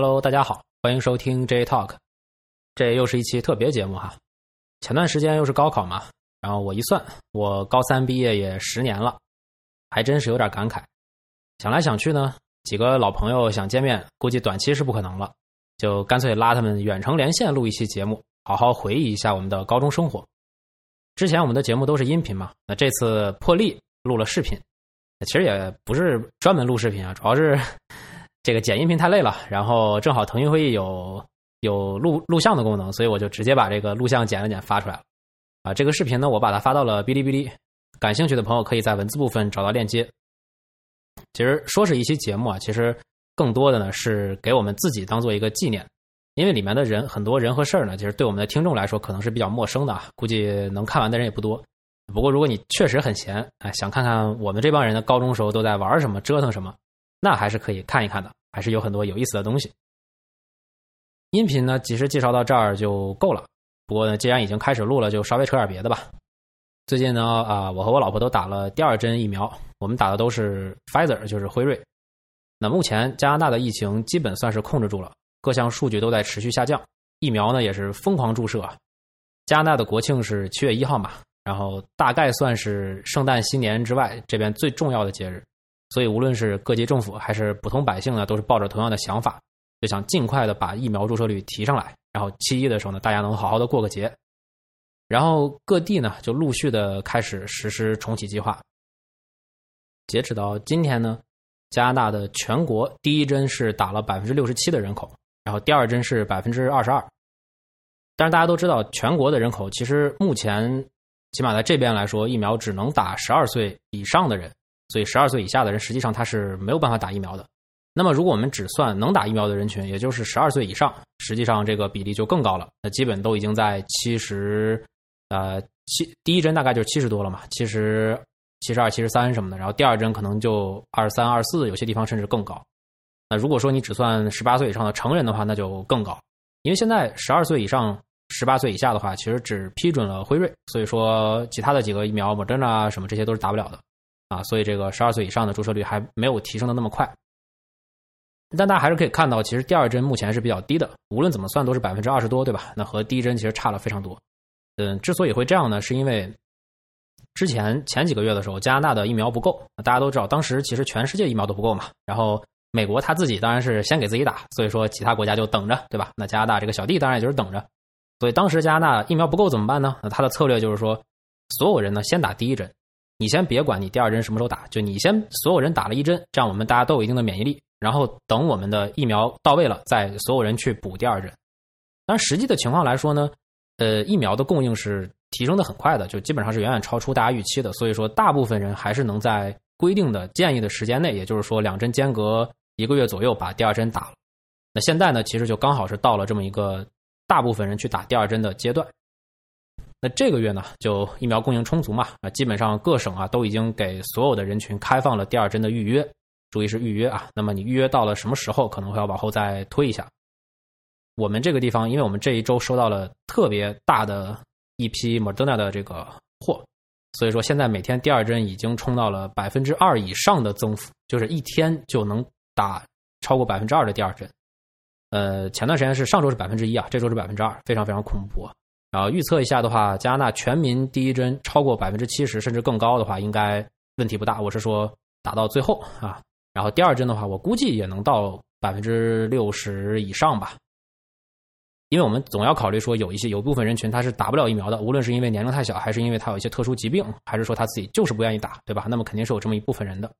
Hello，大家好，欢迎收听 J Talk。这又是一期特别节目哈。前段时间又是高考嘛，然后我一算，我高三毕业也十年了，还真是有点感慨。想来想去呢，几个老朋友想见面，估计短期是不可能了，就干脆拉他们远程连线录一期节目，好好回忆一下我们的高中生活。之前我们的节目都是音频嘛，那这次破例录了视频，其实也不是专门录视频啊，主要是。这个剪音频太累了，然后正好腾讯会议有有录录像的功能，所以我就直接把这个录像剪了剪发出来了。啊，这个视频呢，我把它发到了哔哩哔哩，感兴趣的朋友可以在文字部分找到链接。其实说是一期节目啊，其实更多的呢是给我们自己当做一个纪念，因为里面的人很多人和事儿呢，其实对我们的听众来说可能是比较陌生的，估计能看完的人也不多。不过如果你确实很闲，哎，想看看我们这帮人的高中时候都在玩什么、折腾什么，那还是可以看一看的。还是有很多有意思的东西。音频呢，其实介绍到这儿就够了。不过呢，既然已经开始录了，就稍微扯点别的吧。最近呢，啊，我和我老婆都打了第二针疫苗，我们打的都是 Pfizer，就是辉瑞。那目前加拿大的疫情基本算是控制住了，各项数据都在持续下降，疫苗呢也是疯狂注射。加拿大的国庆是七月一号嘛，然后大概算是圣诞新年之外这边最重要的节日。所以，无论是各级政府还是普通百姓呢，都是抱着同样的想法，就想尽快的把疫苗注射率提上来，然后七一的时候呢，大家能好好的过个节。然后各地呢，就陆续的开始实施重启计划。截止到今天呢，加拿大的全国第一针是打了百分之六十七的人口，然后第二针是百分之二十二。但是大家都知道，全国的人口其实目前起码在这边来说，疫苗只能打十二岁以上的人。所以，十二岁以下的人实际上他是没有办法打疫苗的。那么，如果我们只算能打疫苗的人群，也就是十二岁以上，实际上这个比例就更高了。那基本都已经在七十，呃，七第一针大概就是七十多了嘛，七十、七十二、七十三什么的。然后第二针可能就二三、二四，有些地方甚至更高。那如果说你只算十八岁以上的成人的话，那就更高。因为现在十二岁以上、十八岁以下的话，其实只批准了辉瑞，所以说其他的几个疫苗，莫德纳什么这些都是打不了的。啊，所以这个十二岁以上的注射率还没有提升的那么快，但大家还是可以看到，其实第二针目前是比较低的，无论怎么算都是百分之二十多，对吧？那和第一针其实差了非常多。嗯，之所以会这样呢，是因为之前前几个月的时候，加拿大的疫苗不够，大家都知道，当时其实全世界疫苗都不够嘛。然后美国他自己当然是先给自己打，所以说其他国家就等着，对吧？那加拿大这个小弟当然也就是等着。所以当时加拿大疫苗不够怎么办呢？那他的策略就是说，所有人呢先打第一针。你先别管你第二针什么时候打，就你先所有人打了一针，这样我们大家都有一定的免疫力。然后等我们的疫苗到位了，再所有人去补第二针。但实际的情况来说呢，呃，疫苗的供应是提升的很快的，就基本上是远远超出大家预期的。所以说，大部分人还是能在规定的建议的时间内，也就是说两针间隔一个月左右把第二针打了。那现在呢，其实就刚好是到了这么一个大部分人去打第二针的阶段。那这个月呢，就疫苗供应充足嘛？啊，基本上各省啊都已经给所有的人群开放了第二针的预约，注意是预约啊。那么你预约到了什么时候，可能会要往后再推一下。我们这个地方，因为我们这一周收到了特别大的一批 Moderna 的这个货，所以说现在每天第二针已经冲到了百分之二以上的增幅，就是一天就能打超过百分之二的第二针。呃，前段时间是上周是百分之一啊，这周是百分之二，非常非常恐怖。啊然后预测一下的话，加拿大全民第一针超过百分之七十甚至更高的话，应该问题不大。我是说打到最后啊，然后第二针的话，我估计也能到百分之六十以上吧。因为我们总要考虑说，有一些有部分人群他是打不了疫苗的，无论是因为年龄太小，还是因为他有一些特殊疾病，还是说他自己就是不愿意打，对吧？那么肯定是有这么一部分人的。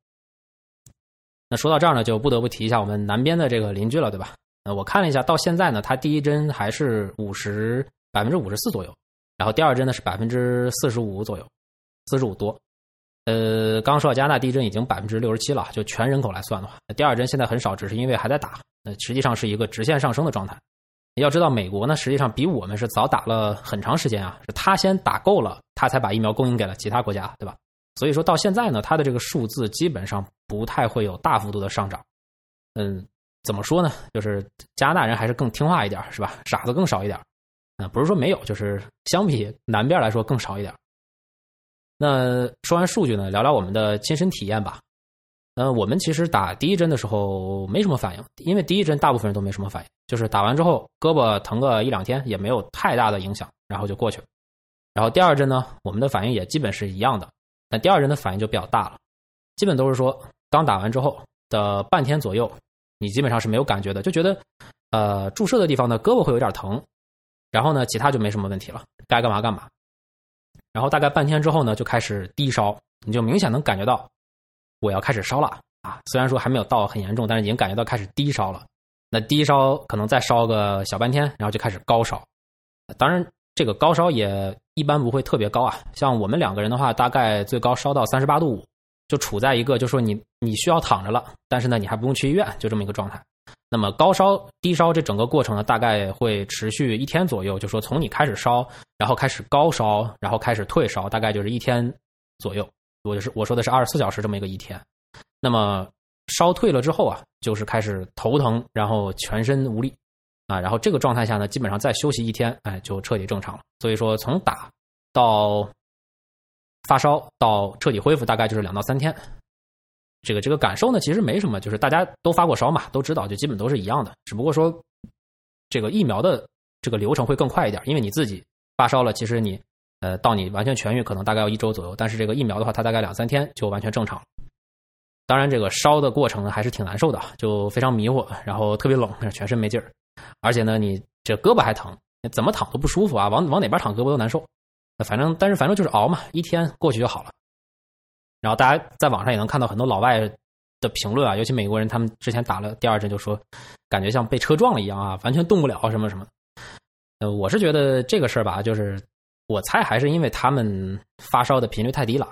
那说到这儿呢，就不得不提一下我们南边的这个邻居了，对吧？呃，我看了一下，到现在呢，他第一针还是五十。百分之五十四左右，然后第二针呢是百分之四十五左右，四十五多。呃，刚刚说到加拿大地震已经百分之六十七了，就全人口来算的话，第二针现在很少，只是因为还在打，那实际上是一个直线上升的状态。要知道，美国呢实际上比我们是早打了很长时间啊，是他先打够了，他才把疫苗供应给了其他国家，对吧？所以说到现在呢，它的这个数字基本上不太会有大幅度的上涨。嗯，怎么说呢？就是加拿大人还是更听话一点，是吧？傻子更少一点。啊，不是说没有，就是相比南边来说更少一点。那说完数据呢，聊聊我们的亲身体验吧。呃，我们其实打第一针的时候没什么反应，因为第一针大部分人都没什么反应，就是打完之后胳膊疼个一两天也没有太大的影响，然后就过去了。然后第二针呢，我们的反应也基本是一样的，但第二针的反应就比较大了，基本都是说刚打完之后的半天左右，你基本上是没有感觉的，就觉得呃注射的地方呢胳膊会有点疼，然后呢其他就没什么问题了，该干嘛干嘛。然后大概半天之后呢，就开始低烧，你就明显能感觉到我要开始烧了啊，虽然说还没有到很严重，但是已经感觉到开始低烧了。那低烧可能再烧个小半天，然后就开始高烧，当然。这个高烧也一般不会特别高啊，像我们两个人的话，大概最高烧到三十八度五，就处在一个就说你你需要躺着了，但是呢你还不用去医院，就这么一个状态。那么高烧低烧这整个过程呢，大概会持续一天左右，就说从你开始烧，然后开始高烧，然后开始退烧，大概就是一天左右。我就是我说的是二十四小时这么一个一天。那么烧退了之后啊，就是开始头疼，然后全身无力。啊，然后这个状态下呢，基本上再休息一天，哎，就彻底正常了。所以说，从打到发烧到彻底恢复，大概就是两到三天。这个这个感受呢，其实没什么，就是大家都发过烧嘛，都知道，就基本都是一样的。只不过说，这个疫苗的这个流程会更快一点，因为你自己发烧了，其实你呃到你完全痊愈可能大概要一周左右，但是这个疫苗的话，它大概两三天就完全正常。当然，这个烧的过程还是挺难受的，就非常迷糊，然后特别冷，全身没劲儿。而且呢，你这胳膊还疼，怎么躺都不舒服啊！往往哪边躺胳膊都难受。反正，但是反正就是熬嘛，一天过去就好了。然后大家在网上也能看到很多老外的评论啊，尤其美国人，他们之前打了第二针就说，感觉像被车撞了一样啊，完全动不了什么什么。呃，我是觉得这个事儿吧，就是我猜还是因为他们发烧的频率太低了。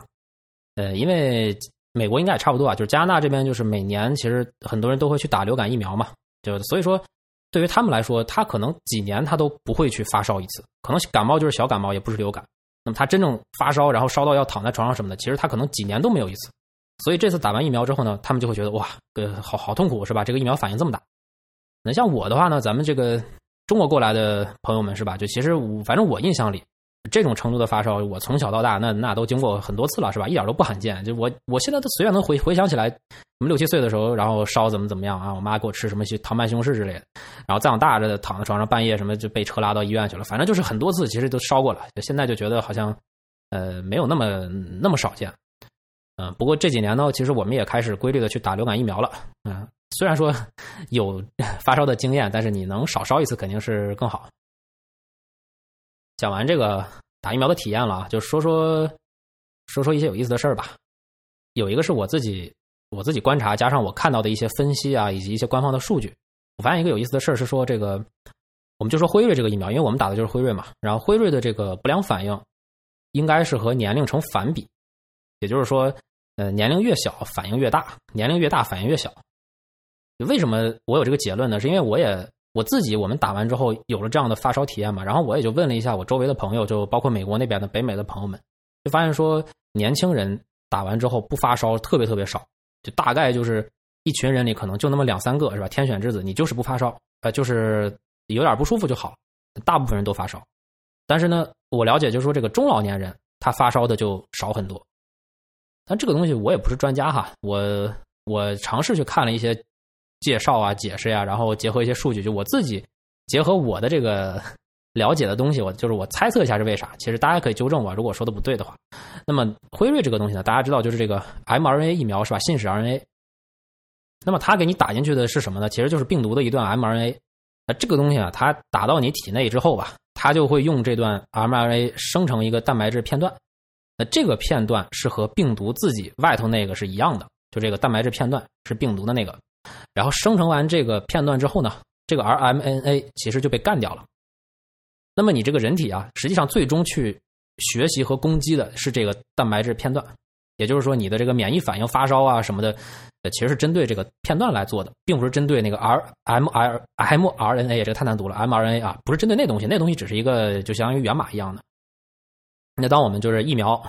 呃，因为美国应该也差不多啊，就是加拿大这边就是每年其实很多人都会去打流感疫苗嘛，就所以说。对于他们来说，他可能几年他都不会去发烧一次，可能感冒就是小感冒，也不是流感。那么他真正发烧，然后烧到要躺在床上什么的，其实他可能几年都没有一次。所以这次打完疫苗之后呢，他们就会觉得哇，呃，好好痛苦是吧？这个疫苗反应这么大。那像我的话呢，咱们这个中国过来的朋友们是吧？就其实我反正我印象里。这种程度的发烧，我从小到大那那都经过很多次了，是吧？一点都不罕见。就我我现在都随便能回回想起来，我们六七岁的时候，然后烧怎么怎么样啊？我妈给我吃什么糖拌西红柿之类的，然后再往大着躺在床上，半夜什么就被车拉到医院去了。反正就是很多次，其实都烧过了。现在就觉得好像呃没有那么那么少见。嗯，不过这几年呢，其实我们也开始规律的去打流感疫苗了。嗯，虽然说有 发烧的经验，但是你能少烧一次肯定是更好。讲完这个打疫苗的体验了，就说说说说一些有意思的事儿吧。有一个是我自己我自己观察，加上我看到的一些分析啊，以及一些官方的数据。我发现一个有意思的事儿是说，这个我们就说辉瑞这个疫苗，因为我们打的就是辉瑞嘛。然后辉瑞的这个不良反应应该是和年龄成反比，也就是说，呃，年龄越小反应越大，年龄越大反应越小。为什么我有这个结论呢？是因为我也。我自己，我们打完之后有了这样的发烧体验嘛，然后我也就问了一下我周围的朋友，就包括美国那边的、北美的朋友们，就发现说年轻人打完之后不发烧特别特别少，就大概就是一群人里可能就那么两三个是吧？天选之子，你就是不发烧，呃，就是有点不舒服就好，大部分人都发烧。但是呢，我了解就是说这个中老年人他发烧的就少很多。但这个东西我也不是专家哈，我我尝试去看了一些。介绍啊，解释呀，然后结合一些数据，就我自己结合我的这个 了解的东西，我就是我猜测一下是为啥。其实大家可以纠正我，如果说的不对的话。那么辉瑞这个东西呢，大家知道就是这个 mRNA 疫苗是吧？信使 RNA。那么它给你打进去的是什么呢？其实就是病毒的一段 mRNA。那这个东西啊，它打到你体内之后吧，它就会用这段 mRNA 生成一个蛋白质片段。那这个片段是和病毒自己外头那个是一样的，就这个蛋白质片段是病毒的那个。然后生成完这个片段之后呢，这个 rMNA 其实就被干掉了。那么你这个人体啊，实际上最终去学习和攻击的是这个蛋白质片段，也就是说你的这个免疫反应、发烧啊什么的，其实是针对这个片段来做的，并不是针对那个 rmRmRNA 这个太难读了 mRNA 啊，不是针对那东西，那东西只是一个就相当于源码一样的。那当我们就是疫苗，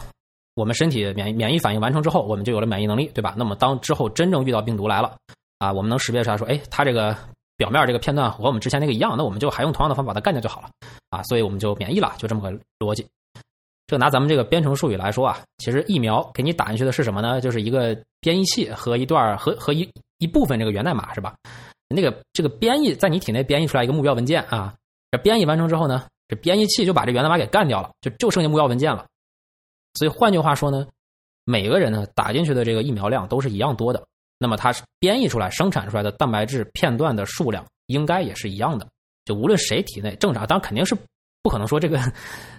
我们身体免免疫反应完成之后，我们就有了免疫能力，对吧？那么当之后真正遇到病毒来了。啊，我们能识别出来，说，哎，它这个表面这个片段和我们之前那个一样，那我们就还用同样的方法把它干掉就好了，啊，所以我们就免疫了，就这么个逻辑。这拿咱们这个编程术语来说啊，其实疫苗给你打进去的是什么呢？就是一个编译器和一段和和一一部分这个源代码是吧？那个这个编译在你体内编译出来一个目标文件啊，这编译完成之后呢，这编译器就把这源代码给干掉了，就就剩下目标文件了。所以换句话说呢，每个人呢打进去的这个疫苗量都是一样多的，那么它是编译出来、生产出来的蛋白质片段的数量应该也是一样的。就无论谁体内正常，当然肯定是不可能说这个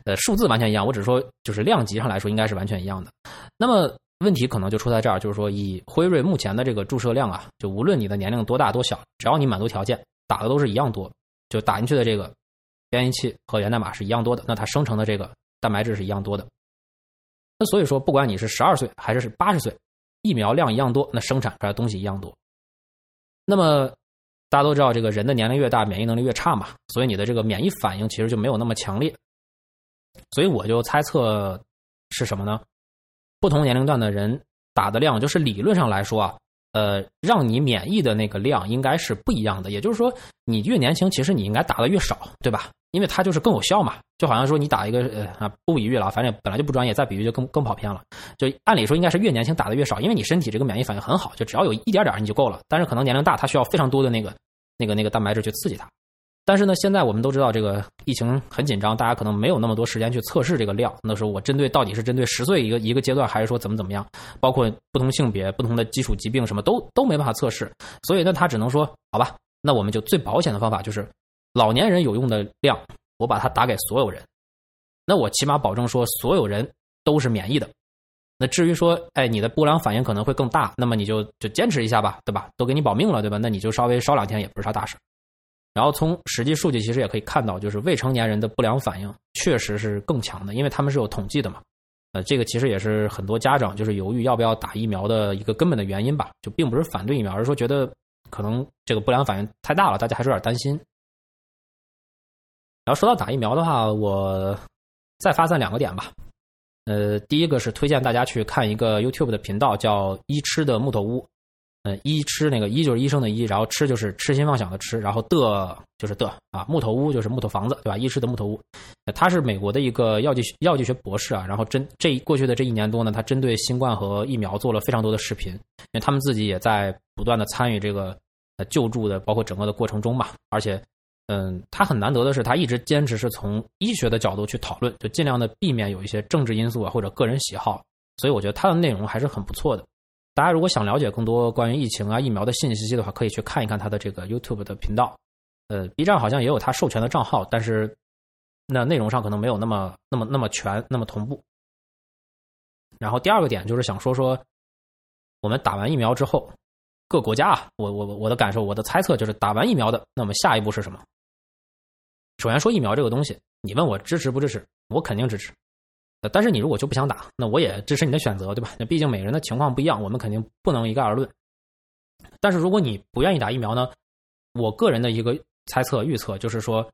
呃数字完全一样，我只是说就是量级上来说应该是完全一样的。那么问题可能就出在这儿，就是说以辉瑞目前的这个注射量啊，就无论你的年龄多大多小，只要你满足条件，打的都是一样多，就打进去的这个编译器和源代码是一样多的，那它生成的这个蛋白质是一样多的。那所以说，不管你是十二岁还是八十岁，疫苗量一样多，那生产出来的东西一样多。那么大家都知道，这个人的年龄越大，免疫能力越差嘛，所以你的这个免疫反应其实就没有那么强烈。所以我就猜测是什么呢？不同年龄段的人打的量，就是理论上来说啊，呃，让你免疫的那个量应该是不一样的。也就是说，你越年轻，其实你应该打的越少，对吧？因为它就是更有效嘛，就好像说你打一个呃啊不比喻了，反正本来就不专业，再比喻就更更跑偏了。就按理说应该是越年轻打的越少，因为你身体这个免疫反应很好，就只要有一点点你就够了。但是可能年龄大，它需要非常多的那个那个那个蛋白质去刺激它。但是呢，现在我们都知道这个疫情很紧张，大家可能没有那么多时间去测试这个量。那时候我针对到底是针对十岁一个一个阶段，还是说怎么怎么样？包括不同性别、不同的基础疾病，什么都都没办法测试。所以呢，他只能说好吧，那我们就最保险的方法就是老年人有用的量。我把它打给所有人，那我起码保证说所有人都是免疫的。那至于说，哎，你的不良反应可能会更大，那么你就就坚持一下吧，对吧？都给你保命了，对吧？那你就稍微烧两天也不是啥大事。然后从实际数据其实也可以看到，就是未成年人的不良反应确实是更强的，因为他们是有统计的嘛。呃，这个其实也是很多家长就是犹豫要不要打疫苗的一个根本的原因吧，就并不是反对疫苗，而是说觉得可能这个不良反应太大了，大家还是有点担心。然后说到打疫苗的话，我再发散两个点吧。呃，第一个是推荐大家去看一个 YouTube 的频道，叫“医吃的木头屋”。呃，医吃那个医就是医生的医，然后吃就是痴心妄想的吃，然后的就是的啊，木头屋就是木头房子，对吧？医吃的木头屋，他是美国的一个药剂药剂学博士啊。然后针这过去的这一年多呢，他针对新冠和疫苗做了非常多的视频，因为他们自己也在不断的参与这个呃救助的，包括整个的过程中嘛，而且。嗯，他很难得的是，他一直坚持是从医学的角度去讨论，就尽量的避免有一些政治因素啊或者个人喜好。所以我觉得他的内容还是很不错的。大家如果想了解更多关于疫情啊疫苗的信息的话，可以去看一看他的这个 YouTube 的频道。呃，B 站好像也有他授权的账号，但是那内容上可能没有那么那么那么全那么同步。然后第二个点就是想说说，我们打完疫苗之后，各国家啊，我我我的感受，我的猜测就是打完疫苗的，那么下一步是什么？首先说疫苗这个东西，你问我支持不支持，我肯定支持。但是你如果就不想打，那我也支持你的选择，对吧？那毕竟每个人的情况不一样，我们肯定不能一概而论。但是如果你不愿意打疫苗呢，我个人的一个猜测预测就是说，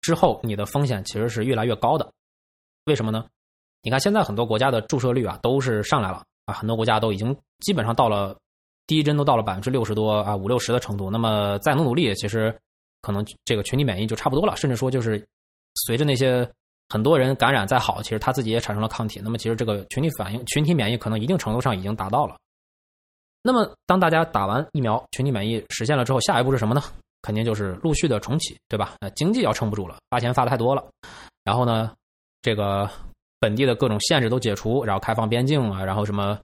之后你的风险其实是越来越高的。为什么呢？你看现在很多国家的注射率啊都是上来了啊，很多国家都已经基本上到了第一针都到了百分之六十多啊五六十的程度。那么再努努力，其实。可能这个群体免疫就差不多了，甚至说就是随着那些很多人感染再好，其实他自己也产生了抗体。那么其实这个群体反应、群体免疫可能一定程度上已经达到了。那么当大家打完疫苗，群体免疫实现了之后，下一步是什么呢？肯定就是陆续的重启，对吧？那经济要撑不住了，发钱发的太多了。然后呢，这个本地的各种限制都解除，然后开放边境啊，然后什么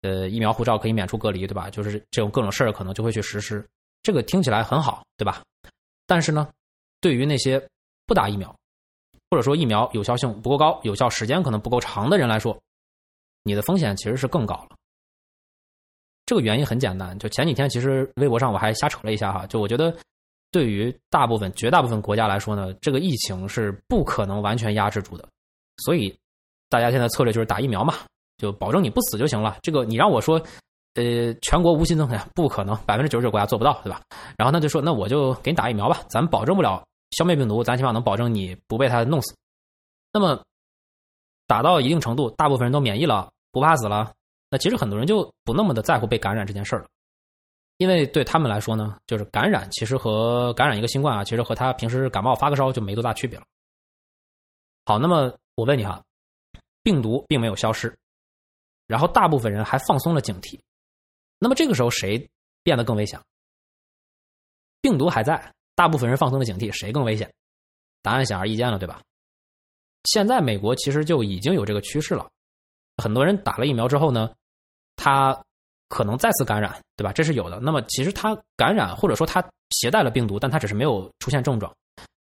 呃疫苗护照可以免除隔离，对吧？就是这种各种事儿可能就会去实施。这个听起来很好，对吧？但是呢，对于那些不打疫苗，或者说疫苗有效性不够高、有效时间可能不够长的人来说，你的风险其实是更高了。这个原因很简单，就前几天其实微博上我还瞎扯了一下哈，就我觉得对于大部分、绝大部分国家来说呢，这个疫情是不可能完全压制住的，所以大家现在策略就是打疫苗嘛，就保证你不死就行了。这个你让我说。呃，全国无新增，不可能，百分之九十九国家做不到，对吧？然后那就说，那我就给你打疫苗吧，咱保证不了消灭病毒，咱起码能保证你不被它弄死。那么打到一定程度，大部分人都免疫了，不怕死了，那其实很多人就不那么的在乎被感染这件事儿了，因为对他们来说呢，就是感染其实和感染一个新冠啊，其实和他平时感冒发个烧就没多大区别了。好，那么我问你哈，病毒并没有消失，然后大部分人还放松了警惕。那么这个时候谁变得更危险？病毒还在，大部分人放松了警惕，谁更危险？答案显而易见了，对吧？现在美国其实就已经有这个趋势了，很多人打了疫苗之后呢，他可能再次感染，对吧？这是有的。那么其实他感染或者说他携带了病毒，但他只是没有出现症状，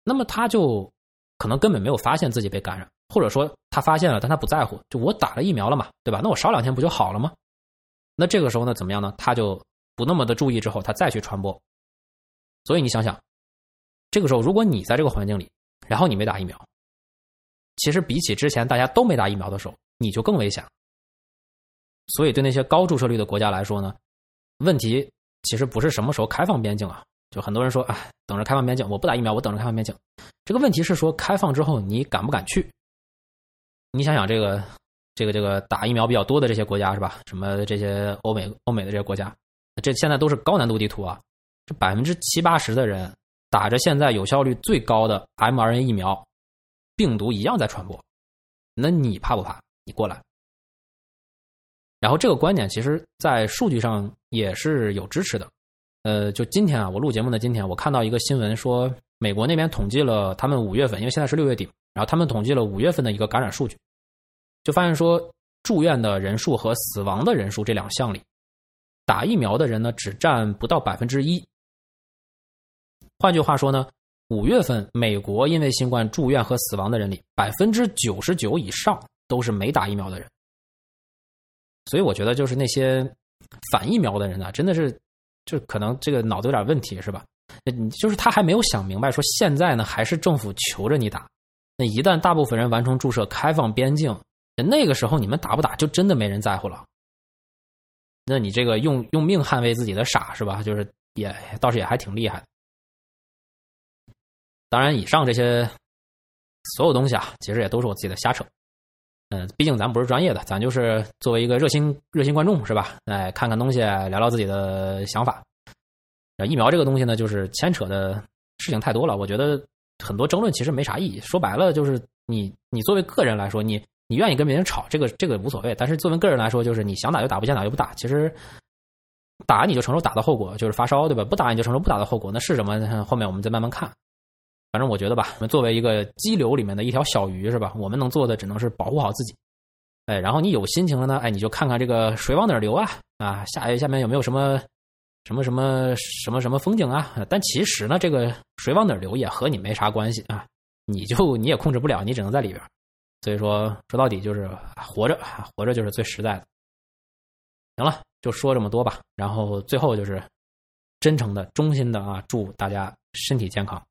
那么他就可能根本没有发现自己被感染，或者说他发现了，但他不在乎，就我打了疫苗了嘛，对吧？那我少两天不就好了吗？那这个时候呢，怎么样呢？他就不那么的注意，之后他再去传播。所以你想想，这个时候如果你在这个环境里，然后你没打疫苗，其实比起之前大家都没打疫苗的时候，你就更危险。所以对那些高注射率的国家来说呢，问题其实不是什么时候开放边境啊，就很多人说，哎，等着开放边境，我不打疫苗，我等着开放边境。这个问题是说，开放之后你敢不敢去？你想想这个。这个这个打疫苗比较多的这些国家是吧？什么这些欧美欧美的这些国家，这现在都是高难度地图啊！这百分之七八十的人打着现在有效率最高的 mRNA 疫苗，病毒一样在传播。那你怕不怕？你过来。然后这个观点其实，在数据上也是有支持的。呃，就今天啊，我录节目的今天，我看到一个新闻说，美国那边统计了他们五月份，因为现在是六月底，然后他们统计了五月份的一个感染数据。就发现说，住院的人数和死亡的人数这两项里，打疫苗的人呢只占不到百分之一。换句话说呢，五月份美国因为新冠住院和死亡的人里，百分之九十九以上都是没打疫苗的人。所以我觉得，就是那些反疫苗的人呢，真的是就可能这个脑子有点问题，是吧？你就是他还没有想明白，说现在呢还是政府求着你打，那一旦大部分人完成注射，开放边境。那个时候你们打不打就真的没人在乎了。那你这个用用命捍卫自己的傻是吧？就是也倒是也还挺厉害。当然，以上这些所有东西啊，其实也都是我自己的瞎扯。嗯，毕竟咱不是专业的，咱就是作为一个热心热心观众是吧？哎，看看东西，聊聊自己的想法。疫苗这个东西呢，就是牵扯的事情太多了。我觉得很多争论其实没啥意义。说白了，就是你你作为个人来说，你。你愿意跟别人吵，这个这个无所谓。但是作为个人来说，就是你想打就打，不想打就不打。其实打你就承受打的后果，就是发烧，对吧？不打你就承受不打的后果。那是什么？后面我们再慢慢看。反正我觉得吧，作为一个激流里面的一条小鱼，是吧？我们能做的只能是保护好自己。哎，然后你有心情了呢，哎，你就看看这个水往哪流啊？啊，下下面有没有什么什么什么什么什么风景啊？但其实呢，这个水往哪流也和你没啥关系啊。你就你也控制不了，你只能在里边。所以说，说到底就是活着，活着就是最实在的。行了，就说这么多吧。然后最后就是真诚的、衷心的啊，祝大家身体健康。